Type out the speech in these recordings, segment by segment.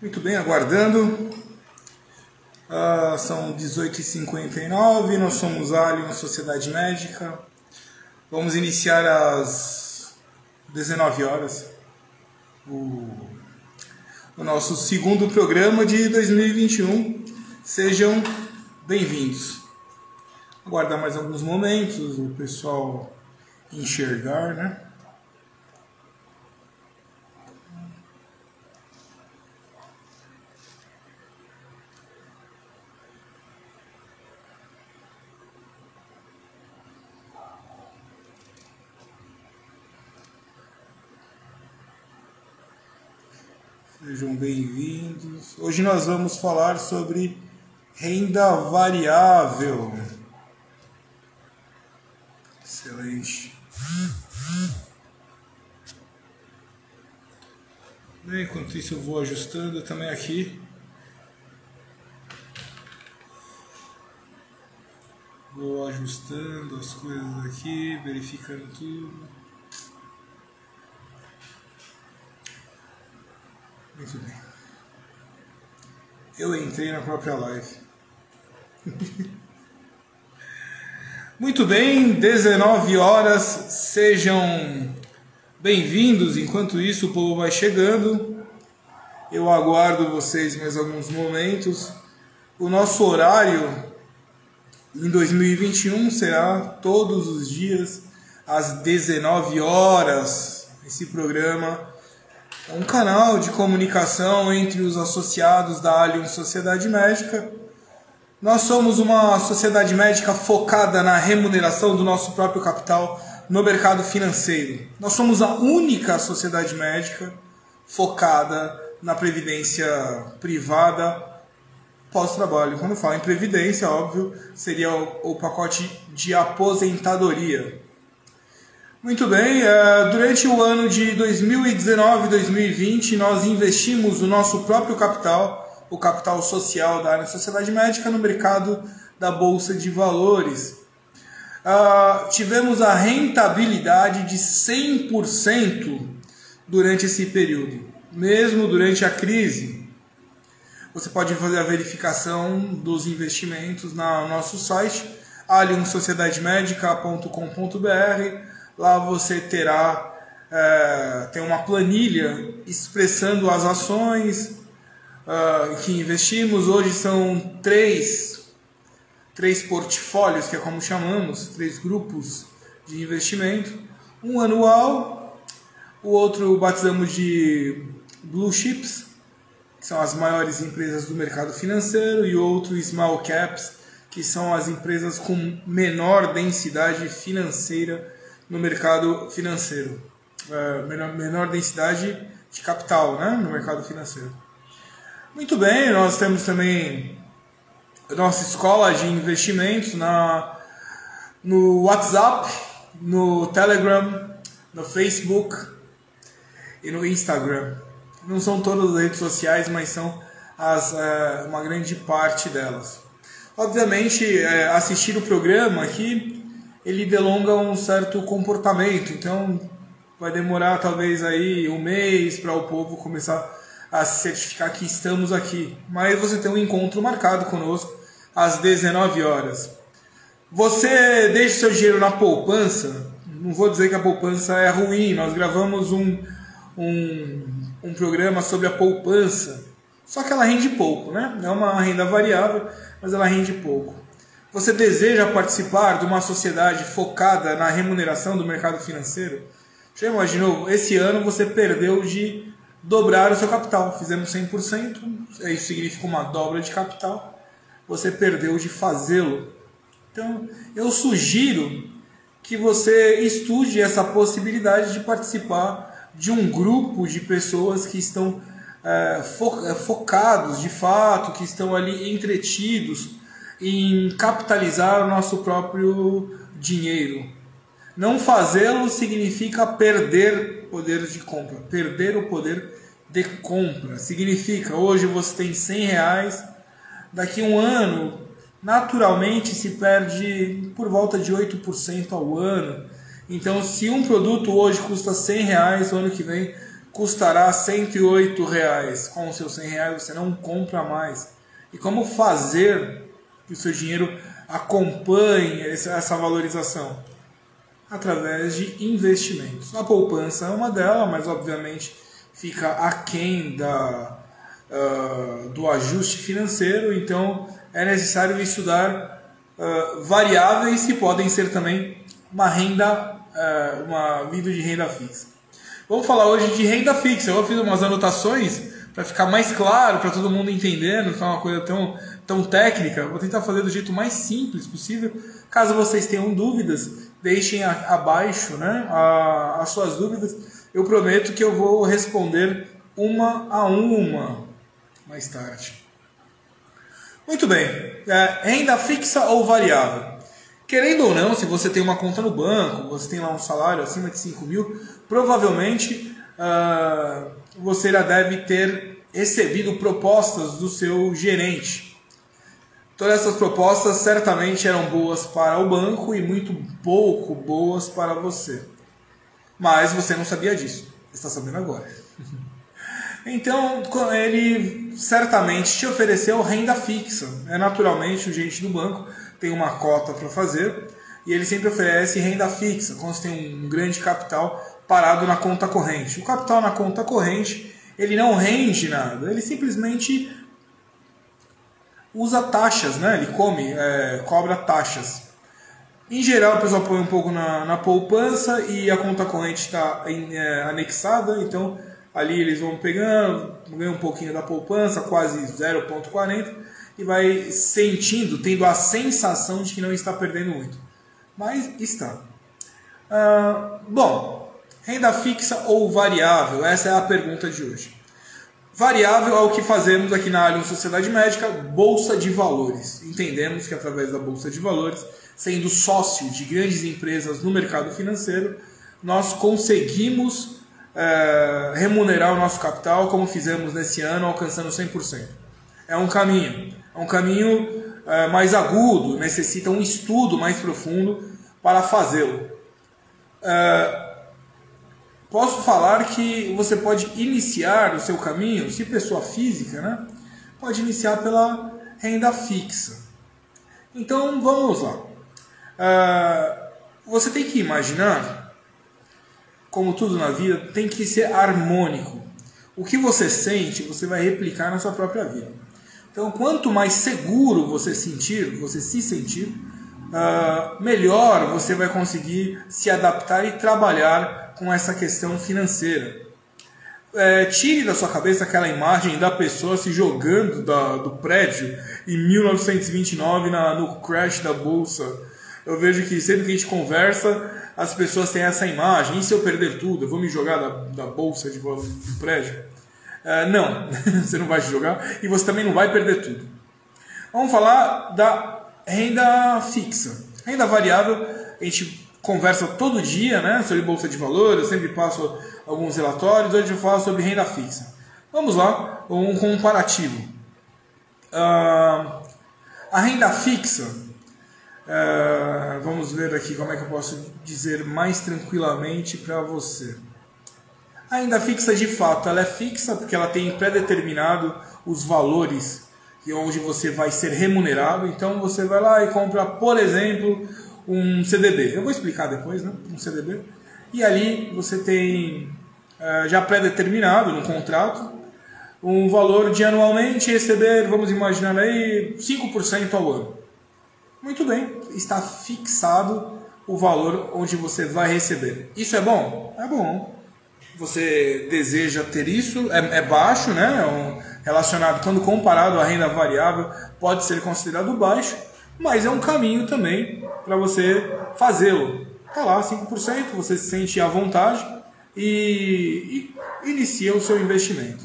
Muito bem, aguardando. Ah, são 18h59, nós somos Alien Sociedade Médica. Vamos iniciar às 19 horas o, o nosso segundo programa de 2021. Sejam bem-vindos. Aguardar mais alguns momentos, o pessoal enxergar, né? Sejam bem-vindos. Hoje nós vamos falar sobre renda variável. Excelente. Bem, enquanto isso eu vou ajustando também aqui. Vou ajustando as coisas aqui, verificando tudo. Muito bem. Eu entrei na própria live. Muito bem, 19 horas, sejam bem-vindos. Enquanto isso, o povo vai chegando. Eu aguardo vocês mais alguns momentos. O nosso horário em 2021 será todos os dias às 19 horas. Esse programa um canal de comunicação entre os associados da Allianz Sociedade Médica. Nós somos uma sociedade médica focada na remuneração do nosso próprio capital no mercado financeiro. Nós somos a única sociedade médica focada na previdência privada pós-trabalho. Quando falo em previdência, óbvio, seria o pacote de aposentadoria. Muito bem, é, durante o ano de 2019 e 2020, nós investimos o nosso próprio capital, o capital social da área da sociedade médica, no mercado da Bolsa de Valores. Uh, tivemos a rentabilidade de 100% durante esse período, mesmo durante a crise. Você pode fazer a verificação dos investimentos no nosso site, aliensociedademedica.com.br Lá você terá é, tem uma planilha expressando as ações uh, que investimos. Hoje são três, três portfólios, que é como chamamos, três grupos de investimento. Um anual, o outro batizamos de Blue Chips, que são as maiores empresas do mercado financeiro, e outro Small Caps, que são as empresas com menor densidade financeira no mercado financeiro. É, menor, menor densidade de capital né, no mercado financeiro. Muito bem, nós temos também nossa escola de investimentos na, no WhatsApp, no Telegram, no Facebook e no Instagram. Não são todas as redes sociais, mas são as, é, uma grande parte delas. Obviamente, é, assistir o programa aqui ele delonga um certo comportamento. Então, vai demorar talvez aí um mês para o povo começar a se certificar que estamos aqui. Mas você tem um encontro marcado conosco às 19 horas. Você deixa seu dinheiro na poupança. Não vou dizer que a poupança é ruim. Nós gravamos um, um, um programa sobre a poupança. Só que ela rende pouco, né? É uma renda variável, mas ela rende pouco. Você deseja participar de uma sociedade focada na remuneração do mercado financeiro? Já imaginou? Esse ano você perdeu de dobrar o seu capital. Fizemos 100%, isso significa uma dobra de capital. Você perdeu de fazê-lo. Então, eu sugiro que você estude essa possibilidade de participar de um grupo de pessoas que estão é, focados de fato, que estão ali entretidos em capitalizar o nosso próprio dinheiro. Não fazê-lo significa perder poder de compra. Perder o poder de compra significa hoje você tem 100 reais, daqui a um ano naturalmente se perde por volta de 8% ao ano. Então, se um produto hoje custa 100 reais, o ano que vem custará 108 reais. Com os seus 100 reais você não compra mais. E como fazer que o seu dinheiro acompanhe essa valorização? Através de investimentos. A poupança é uma delas, mas obviamente fica aquém da, uh, do ajuste financeiro, então é necessário estudar uh, variáveis que podem ser também uma renda, uh, uma vida de renda fixa. Vamos falar hoje de renda fixa. Eu fiz umas anotações para ficar mais claro, para todo mundo entender, não ficar uma coisa tão, tão técnica. Vou tentar fazer do jeito mais simples possível. Caso vocês tenham dúvidas, deixem a, abaixo né, a, as suas dúvidas. Eu prometo que eu vou responder uma a uma mais tarde. Muito bem. É, renda fixa ou variável? Querendo ou não, se você tem uma conta no banco, você tem lá um salário acima de 5 mil, provavelmente uh, você já deve ter recebido propostas do seu gerente. Todas essas propostas certamente eram boas para o banco e muito pouco boas para você. Mas você não sabia disso. Está sabendo agora. Então, ele certamente te ofereceu renda fixa. É naturalmente o gerente do banco tem uma cota para fazer e ele sempre oferece renda fixa, quando você tem um grande capital parado na conta corrente. O capital na conta corrente, ele não rende nada, ele simplesmente usa taxas, né? ele come, é, cobra taxas. Em geral, o pessoal põe um pouco na, na poupança e a conta corrente está é, anexada, então ali eles vão pegando, ganham um pouquinho da poupança, quase 0,40 e vai sentindo, tendo a sensação de que não está perdendo muito. Mas está. Ah, bom, renda fixa ou variável? Essa é a pergunta de hoje. Variável é o que fazemos aqui na Allianz Sociedade Médica, Bolsa de Valores. Entendemos que através da Bolsa de Valores, sendo sócio de grandes empresas no mercado financeiro, nós conseguimos é, remunerar o nosso capital como fizemos nesse ano, alcançando 100%. É um caminho. É um caminho é, mais agudo, necessita um estudo mais profundo para fazê-lo. É, posso falar que você pode iniciar o seu caminho, se pessoa física, né? pode iniciar pela renda fixa. Então vamos lá. É, você tem que imaginar, como tudo na vida, tem que ser harmônico. O que você sente, você vai replicar na sua própria vida. Então, quanto mais seguro você sentir, você se sentir, uh, melhor você vai conseguir se adaptar e trabalhar com essa questão financeira. É, tire da sua cabeça aquela imagem da pessoa se jogando da, do prédio em 1929 na, no crash da bolsa. Eu vejo que sempre que a gente conversa, as pessoas têm essa imagem: e se eu perder tudo? Eu vou me jogar da, da bolsa de, do prédio? Uh, não, você não vai jogar e você também não vai perder tudo. Vamos falar da renda fixa. Renda variável, a gente conversa todo dia né, sobre bolsa de valores, eu sempre passo alguns relatórios, hoje eu falo sobre renda fixa. Vamos lá, um comparativo. Uh, a renda fixa, uh, vamos ver aqui como é que eu posso dizer mais tranquilamente para você. A renda fixa, de fato, ela é fixa porque ela tem pré-determinado os valores onde você vai ser remunerado. Então você vai lá e compra, por exemplo, um CDB. Eu vou explicar depois, né? Um CDB. E ali você tem uh, já pré-determinado no contrato um valor de anualmente receber, vamos imaginar aí, 5% ao ano. Muito bem, está fixado o valor onde você vai receber. Isso é bom? É bom você deseja ter isso, é, é baixo, né? É um, relacionado, quando comparado à renda variável, pode ser considerado baixo, mas é um caminho também para você fazê-lo. Está lá, 5%, você se sente à vontade e, e inicia o seu investimento.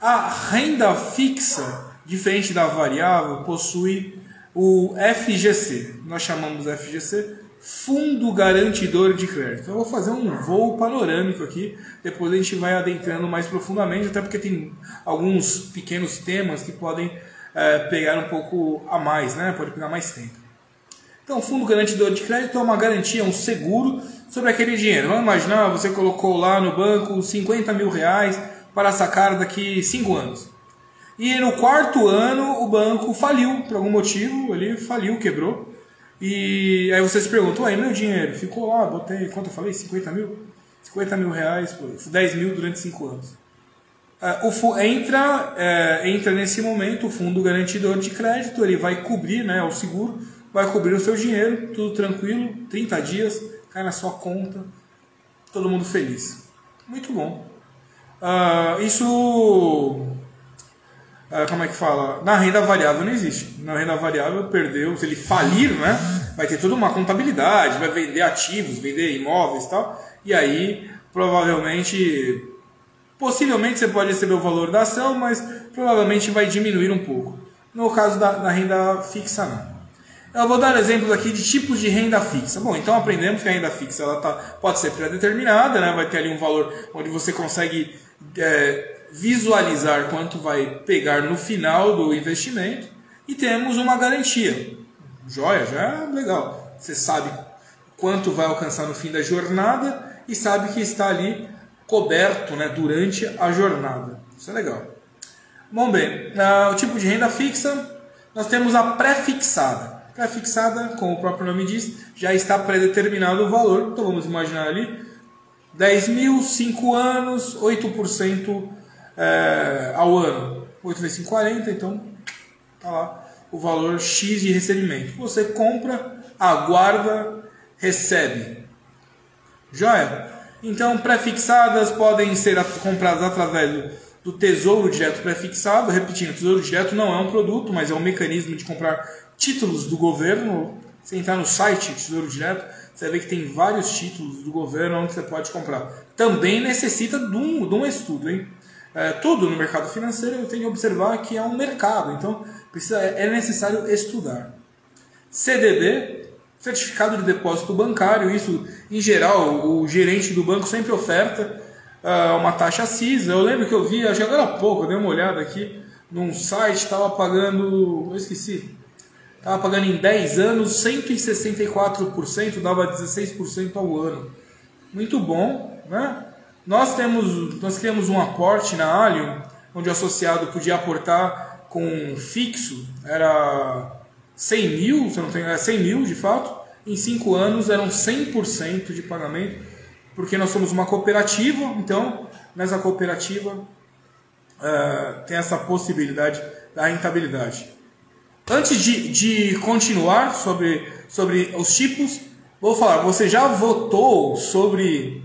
A renda fixa, diferente da variável, possui o FGC. Nós chamamos FGC Fundo Garantidor de Crédito. Eu vou fazer um voo panorâmico aqui, depois a gente vai adentrando mais profundamente, até porque tem alguns pequenos temas que podem é, pegar um pouco a mais, né? pode pegar mais tempo. Então, o fundo garantidor de crédito é uma garantia, um seguro sobre aquele dinheiro. Vamos imaginar, você colocou lá no banco 50 mil reais para sacar daqui 5 anos. E no quarto ano o banco faliu, por algum motivo, ele faliu, quebrou. E aí vocês perguntam, ué, meu dinheiro? Ficou lá, botei, quanto eu falei? 50 mil? 50 mil reais, 10 mil durante 5 anos. Uh, o entra, uh, entra nesse momento o fundo garantidor de crédito, ele vai cobrir, né, o seguro, vai cobrir o seu dinheiro, tudo tranquilo, 30 dias, cai na sua conta, todo mundo feliz. Muito bom. Uh, isso ah, como é que fala? Na renda variável não existe. Na renda variável perdeu, se ele falir, né? Vai ter toda uma contabilidade, vai vender ativos, vender imóveis e tal. E aí, provavelmente, possivelmente você pode receber o valor da ação, mas provavelmente vai diminuir um pouco. No caso da, da renda fixa, não. Eu vou dar exemplos aqui de tipos de renda fixa. Bom, então aprendemos que a renda fixa ela tá, pode ser pré-determinada, né? vai ter ali um valor onde você consegue é, visualizar quanto vai pegar no final do investimento e temos uma garantia. Joia, já é legal. Você sabe quanto vai alcançar no fim da jornada e sabe que está ali coberto né, durante a jornada. Isso é legal. Bom, bem, uh, o tipo de renda fixa, nós temos a pré-fixada. Pré-fixada, como o próprio nome diz, já está pré-determinado o valor. Então vamos imaginar ali 10 mil, 5 anos, 8% é, ao ano. 8 vezes 5, 40, então tá lá o valor X de recebimento. Você compra, aguarda, recebe. Joia? Então, prefixadas podem ser compradas através do, Tesouro Direto prefixado. Repetindo, Tesouro Direto não é um produto, mas é um mecanismo de comprar títulos do governo. Você entrar no site Tesouro Direto, você vê que tem vários títulos do governo onde você pode comprar. Também necessita de um, de um estudo, hein? é, tudo no mercado financeiro, eu tenho que observar que é um mercado, então precisa, é necessário estudar. CDB, Certificado de Depósito Bancário, isso em geral o gerente do banco sempre oferta uh, uma taxa CISA. Eu lembro que eu vi, acho que agora há pouco, eu dei uma olhada aqui num site, estava pagando, eu esqueci, estava pagando em 10 anos 164%, dava 16% ao ano. Muito bom, né? Nós temos, nós criamos um aporte na Alio, onde o associado podia aportar com fixo, era 100 mil, se não tenho, é 100 mil de fato, em 5 anos eram 100% de pagamento, porque nós somos uma cooperativa, então nessa cooperativa uh, tem essa possibilidade da rentabilidade. Antes de, de continuar sobre, sobre os tipos, vou falar, você já votou sobre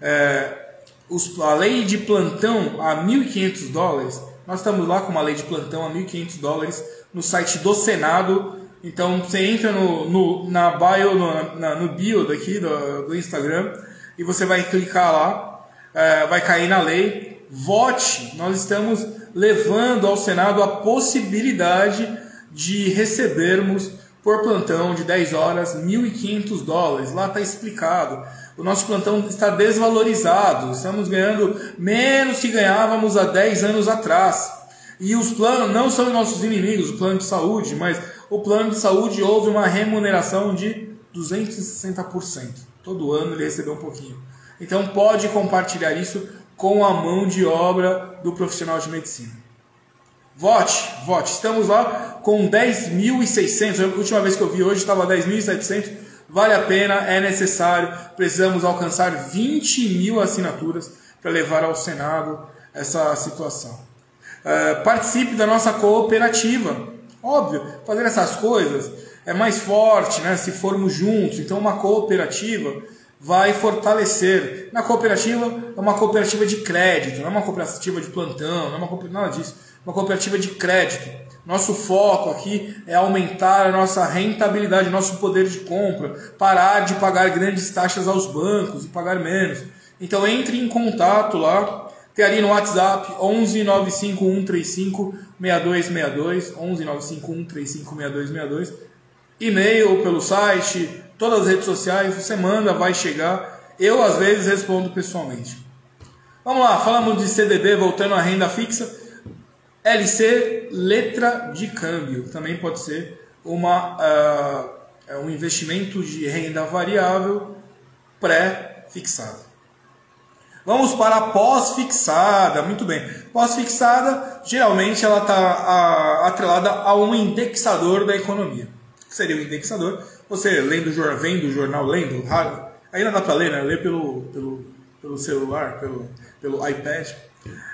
é, os, a lei de plantão a 1.500 dólares, nós estamos lá com uma lei de plantão a 1.500 dólares no site do Senado. Então você entra no, no na bio, no, na, no bio daqui do, do, Instagram e você vai clicar lá, é, vai cair na lei. Vote! Nós estamos levando ao Senado a possibilidade de recebermos por plantão de 10 horas 1.500 dólares. Lá está explicado o nosso plantão está desvalorizado, estamos ganhando menos que ganhávamos há 10 anos atrás. E os planos não são nossos inimigos, o plano de saúde, mas o plano de saúde houve uma remuneração de 260%. Todo ano ele recebeu um pouquinho. Então pode compartilhar isso com a mão de obra do profissional de medicina. Vote, vote. Estamos lá com 10.600. A última vez que eu vi hoje estava 10.700 vale a pena, é necessário. Precisamos alcançar 20 mil assinaturas para levar ao Senado essa situação. Uh, participe da nossa cooperativa. Óbvio, fazer essas coisas é mais forte né, se formos juntos. Então, uma cooperativa vai fortalecer. Na cooperativa, é uma cooperativa de crédito, não é uma cooperativa de plantão, não é uma nada disso. Uma cooperativa de crédito nosso foco aqui é aumentar a nossa rentabilidade, nosso poder de compra, parar de pagar grandes taxas aos bancos e pagar menos. Então entre em contato lá, tem ali no WhatsApp 11 95135 6262, 11 95135 6262, e-mail pelo site, todas as redes sociais, você manda, vai chegar. Eu às vezes respondo pessoalmente. Vamos lá, falamos de CDB, voltando à renda fixa. LC, letra de câmbio, também pode ser uma, uh, um investimento de renda variável pré-fixada. Vamos para a pós-fixada. Muito bem. Pós-fixada, geralmente ela está atrelada a um indexador da economia. O que seria o um indexador? Você lendo, vendo o jornal, lendo, ainda dá para ler, né? Ler pelo, pelo, pelo celular, pelo, pelo iPad.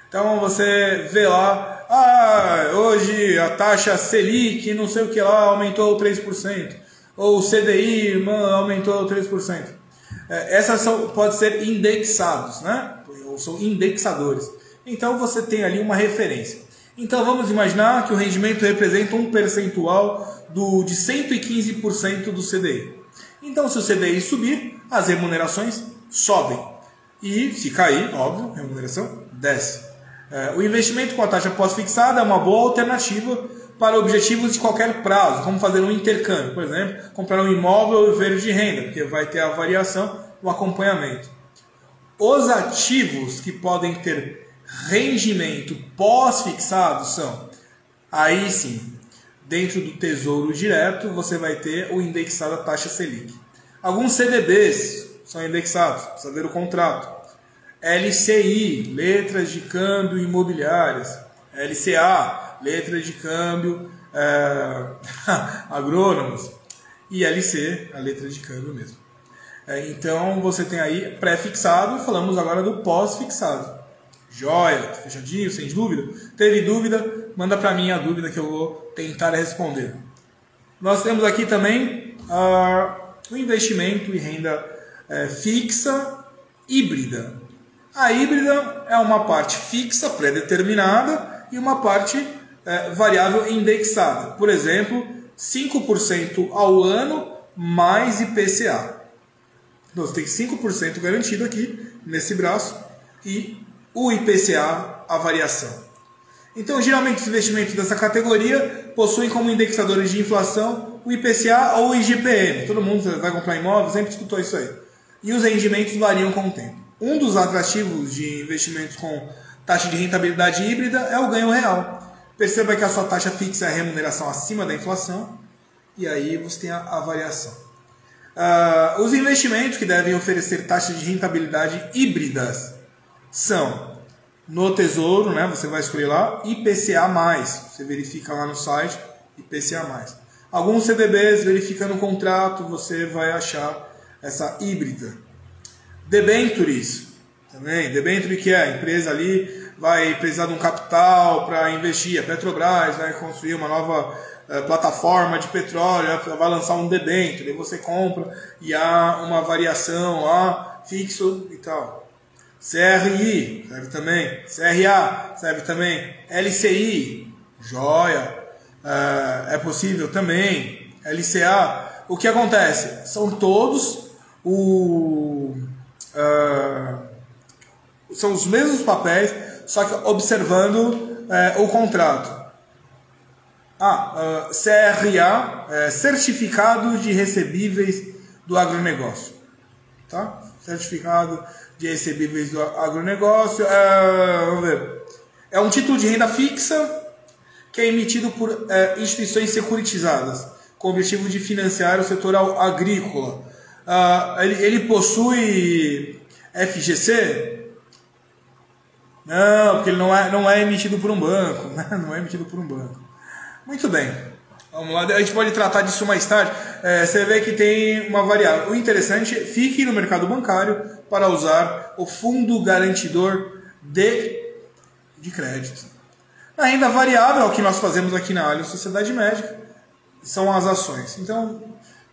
Então você vê lá, ah, hoje a taxa Selic, não sei o que lá, aumentou 3%. Ou o CDI aumentou 3%. É, essas são, pode ser indexados, né? Ou são indexadores. Então você tem ali uma referência. Então vamos imaginar que o rendimento representa um percentual do, de 115% do CDI. Então se o CDI subir, as remunerações sobem. E se cair, óbvio, remuneração desce. É, o investimento com a taxa pós-fixada é uma boa alternativa para objetivos de qualquer prazo, como fazer um intercâmbio, por exemplo, comprar um imóvel e ver de renda, porque vai ter a variação, o acompanhamento. Os ativos que podem ter rendimento pós-fixado são, aí sim, dentro do Tesouro Direto, você vai ter o indexado à taxa Selic. Alguns CDBs são indexados, precisa ver o contrato. LCI, letras de câmbio imobiliárias. LCA, letras de câmbio é, agrônomos. E LC, a letra de câmbio mesmo. É, então você tem aí pré-fixado, falamos agora do pós-fixado. Joia, fechadinho, sem dúvida? Teve dúvida? Manda para mim a dúvida que eu vou tentar responder. Nós temos aqui também uh, o investimento e renda é, fixa híbrida. A híbrida é uma parte fixa, pré-determinada, e uma parte é, variável indexada. Por exemplo, 5% ao ano mais IPCA. Então, você tem 5% garantido aqui, nesse braço, e o IPCA, a variação. Então, geralmente, os investimentos dessa categoria possuem como indexadores de inflação o IPCA ou o IGPM. Todo mundo vai comprar imóvel, sempre escutou isso aí. E os rendimentos variam com o tempo. Um dos atrativos de investimentos com taxa de rentabilidade híbrida é o ganho real. Perceba que a sua taxa fixa é a remuneração acima da inflação e aí você tem a, a variação. Uh, os investimentos que devem oferecer taxas de rentabilidade híbridas são no Tesouro, né, você vai escolher lá, IPCA+, você verifica lá no site, IPCA+. Alguns CDBs, verifica no contrato, você vai achar essa híbrida. Debentures, também. Debenture que é a empresa ali vai precisar de um capital para investir. A Petrobras vai construir uma nova uh, plataforma de petróleo, vai lançar um debenture, aí você compra e há uma variação lá, fixo e tal. CRI serve também, CRA serve também, LCI, joia, uh, é possível também, LCA. O que acontece? São todos o Uh, são os mesmos papéis, só que observando uh, o contrato. Ah, uh, CRA, é, Certificado de Recebíveis do Agronegócio. Tá? Certificado de Recebíveis do Agronegócio. É, vamos ver. É um título de renda fixa que é emitido por é, instituições securitizadas, com o objetivo de financiar o setor agrícola uh, ele, ele possui FGC? Não, porque ele não é, não é emitido por um banco. Né? Não é emitido por um banco. Muito bem. Vamos lá, a gente pode tratar disso mais tarde. É, você vê que tem uma variável. O interessante fique no mercado bancário para usar o fundo garantidor de, de crédito. Na renda variável, é o que nós fazemos aqui na Allianz Sociedade Médica, são as ações. Então,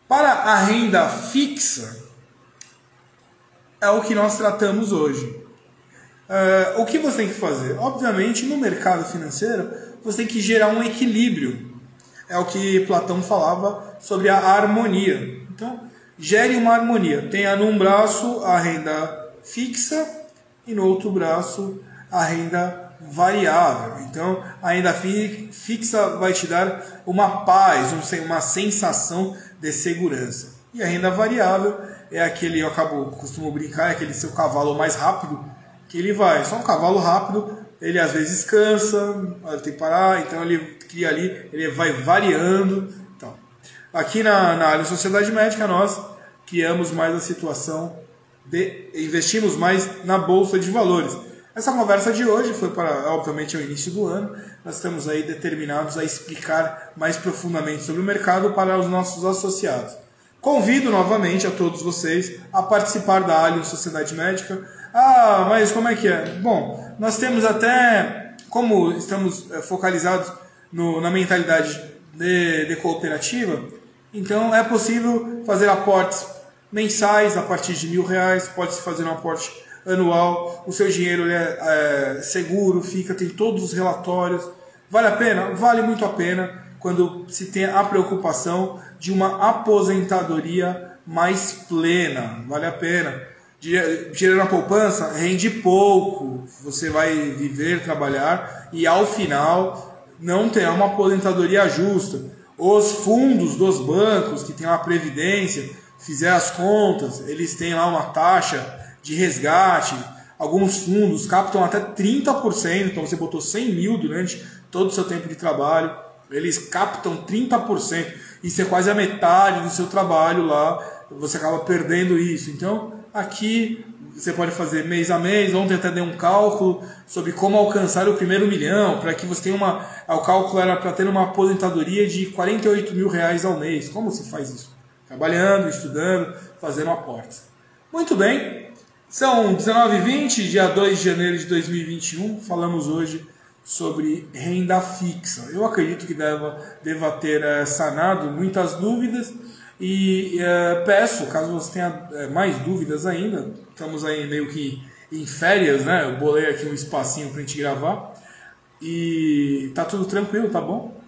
para a renda fixa, é o que nós tratamos hoje. Uh, o que você tem que fazer? Obviamente, no mercado financeiro, você tem que gerar um equilíbrio. É o que Platão falava sobre a harmonia. Então, gere uma harmonia. Tenha num braço a renda fixa e no outro braço a renda variável. Então, a renda fixa vai te dar uma paz, uma sensação de segurança. E a renda variável é aquele, eu acabo, costumo brincar, é aquele seu cavalo mais rápido, que ele vai. Só um cavalo rápido, ele às vezes cansa, tem que parar, então ele cria ali, ele vai variando. Então. Aqui na, na área Sociedade Médica, nós criamos mais a situação de investimos mais na Bolsa de Valores. Essa conversa de hoje foi para, obviamente, o início do ano. Nós estamos aí determinados a explicar mais profundamente sobre o mercado para os nossos associados. Convido novamente a todos vocês a participar da Allianz Sociedade Médica. Ah, mas como é que é? Bom, nós temos até, como estamos eh, focalizados no, na mentalidade de, de cooperativa, então é possível fazer aportes mensais a partir de mil reais, pode-se fazer um aporte anual, o seu dinheiro é, é seguro, fica, tem todos os relatórios. Vale a pena? Vale muito a pena quando se tem a preocupação de uma aposentadoria mais plena. Vale a pena. Dinheiro na poupança rende pouco, você vai viver, trabalhar e ao final não terá uma aposentadoria justa. Os fundos dos bancos que tem uma previdência, fizer as contas, eles têm lá uma taxa de resgate. Alguns fundos captam até 30%, então você botou 100 mil durante todo o seu tempo de trabalho, eles captam 30%. Isso é quase a metade do seu trabalho lá, você acaba perdendo isso. Então, aqui você pode fazer mês a mês. Ontem até dei um cálculo sobre como alcançar o primeiro milhão, para que você tenha uma. O cálculo era para ter uma aposentadoria de 48 mil reais ao mês. Como se faz isso? Trabalhando, estudando, fazendo aportes. Muito bem, são 19h20, dia 2 de janeiro de 2021. Falamos hoje sobre renda fixa. Eu acredito que deva, deva ter é, sanado muitas dúvidas e é, peço, caso você tenha é, mais dúvidas ainda, estamos aí meio que em férias, né? Eu bolei aqui um espacinho para a gente gravar e tá tudo tranquilo, tá bom?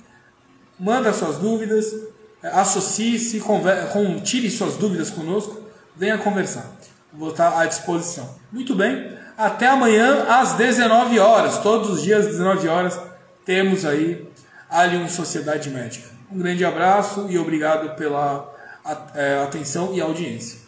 Manda suas dúvidas, associe-se, tire suas dúvidas conosco, venha conversar vou estar à disposição. Muito bem, até amanhã às 19 horas, todos os dias às 19 horas, temos aí Alien Sociedade Médica. Um grande abraço e obrigado pela é, atenção e audiência.